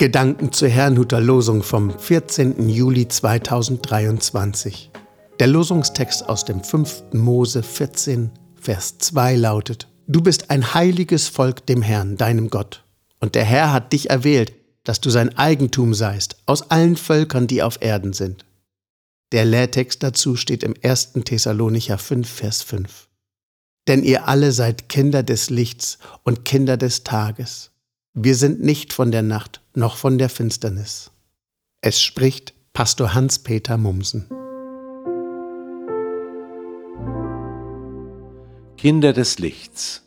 Gedanken zur Herrnhuter Losung vom 14. Juli 2023. Der Losungstext aus dem 5. Mose 14, Vers 2 lautet: Du bist ein heiliges Volk dem Herrn, deinem Gott. Und der Herr hat dich erwählt, dass du sein Eigentum seist, aus allen Völkern, die auf Erden sind. Der Lehrtext dazu steht im 1. Thessalonicher 5, Vers 5. Denn ihr alle seid Kinder des Lichts und Kinder des Tages. Wir sind nicht von der Nacht noch von der Finsternis. Es spricht Pastor Hans-Peter Mumsen. Kinder des Lichts.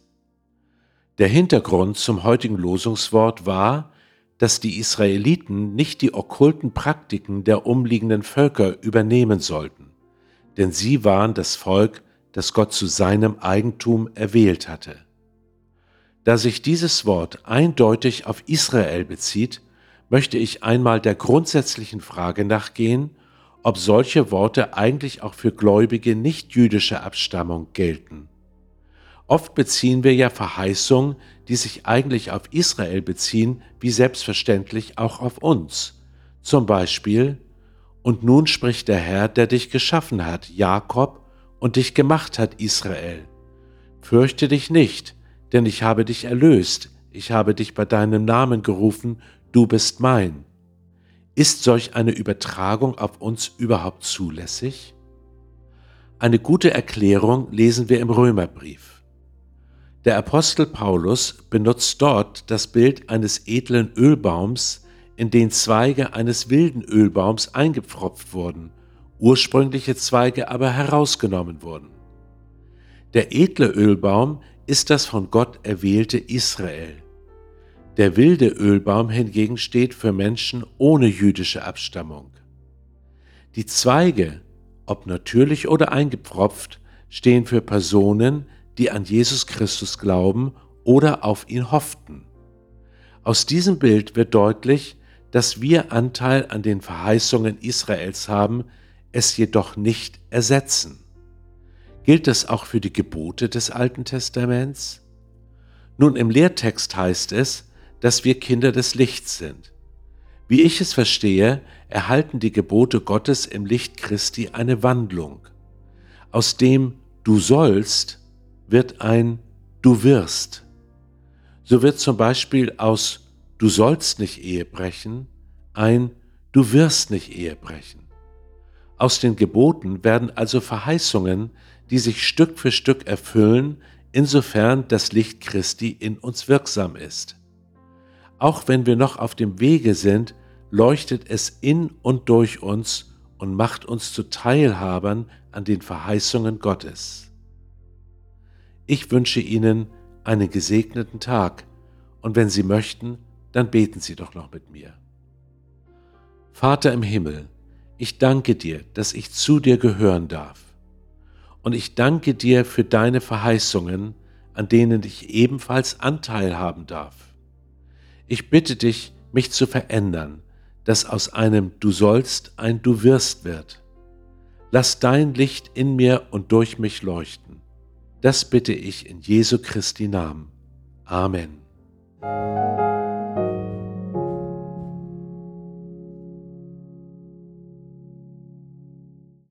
Der Hintergrund zum heutigen Losungswort war, dass die Israeliten nicht die okkulten Praktiken der umliegenden Völker übernehmen sollten, denn sie waren das Volk, das Gott zu seinem Eigentum erwählt hatte. Da sich dieses Wort eindeutig auf Israel bezieht, möchte ich einmal der grundsätzlichen Frage nachgehen, ob solche Worte eigentlich auch für Gläubige nicht jüdischer Abstammung gelten. Oft beziehen wir ja Verheißungen, die sich eigentlich auf Israel beziehen, wie selbstverständlich auch auf uns. Zum Beispiel, und nun spricht der Herr, der dich geschaffen hat, Jakob, und dich gemacht hat, Israel. Fürchte dich nicht, denn ich habe dich erlöst, ich habe dich bei deinem Namen gerufen, du bist mein. Ist solch eine Übertragung auf uns überhaupt zulässig? Eine gute Erklärung lesen wir im Römerbrief. Der Apostel Paulus benutzt dort das Bild eines edlen Ölbaums, in den Zweige eines wilden Ölbaums eingepfropft wurden, ursprüngliche Zweige aber herausgenommen wurden. Der edle Ölbaum ist das von Gott erwählte Israel. Der wilde Ölbaum hingegen steht für Menschen ohne jüdische Abstammung. Die Zweige, ob natürlich oder eingepfropft, stehen für Personen, die an Jesus Christus glauben oder auf ihn hofften. Aus diesem Bild wird deutlich, dass wir Anteil an den Verheißungen Israels haben, es jedoch nicht ersetzen. Gilt das auch für die Gebote des Alten Testaments? Nun, im Lehrtext heißt es, dass wir Kinder des Lichts sind. Wie ich es verstehe, erhalten die Gebote Gottes im Licht Christi eine Wandlung. Aus dem Du sollst wird ein Du wirst. So wird zum Beispiel aus Du sollst nicht Ehe brechen ein Du wirst nicht Ehe brechen. Aus den Geboten werden also Verheißungen, die sich Stück für Stück erfüllen, insofern das Licht Christi in uns wirksam ist. Auch wenn wir noch auf dem Wege sind, leuchtet es in und durch uns und macht uns zu Teilhabern an den Verheißungen Gottes. Ich wünsche Ihnen einen gesegneten Tag und wenn Sie möchten, dann beten Sie doch noch mit mir. Vater im Himmel, ich danke dir, dass ich zu dir gehören darf. Und ich danke dir für deine Verheißungen, an denen ich ebenfalls Anteil haben darf. Ich bitte dich, mich zu verändern, dass aus einem Du sollst ein Du wirst wird. Lass dein Licht in mir und durch mich leuchten. Das bitte ich in Jesu Christi Namen. Amen.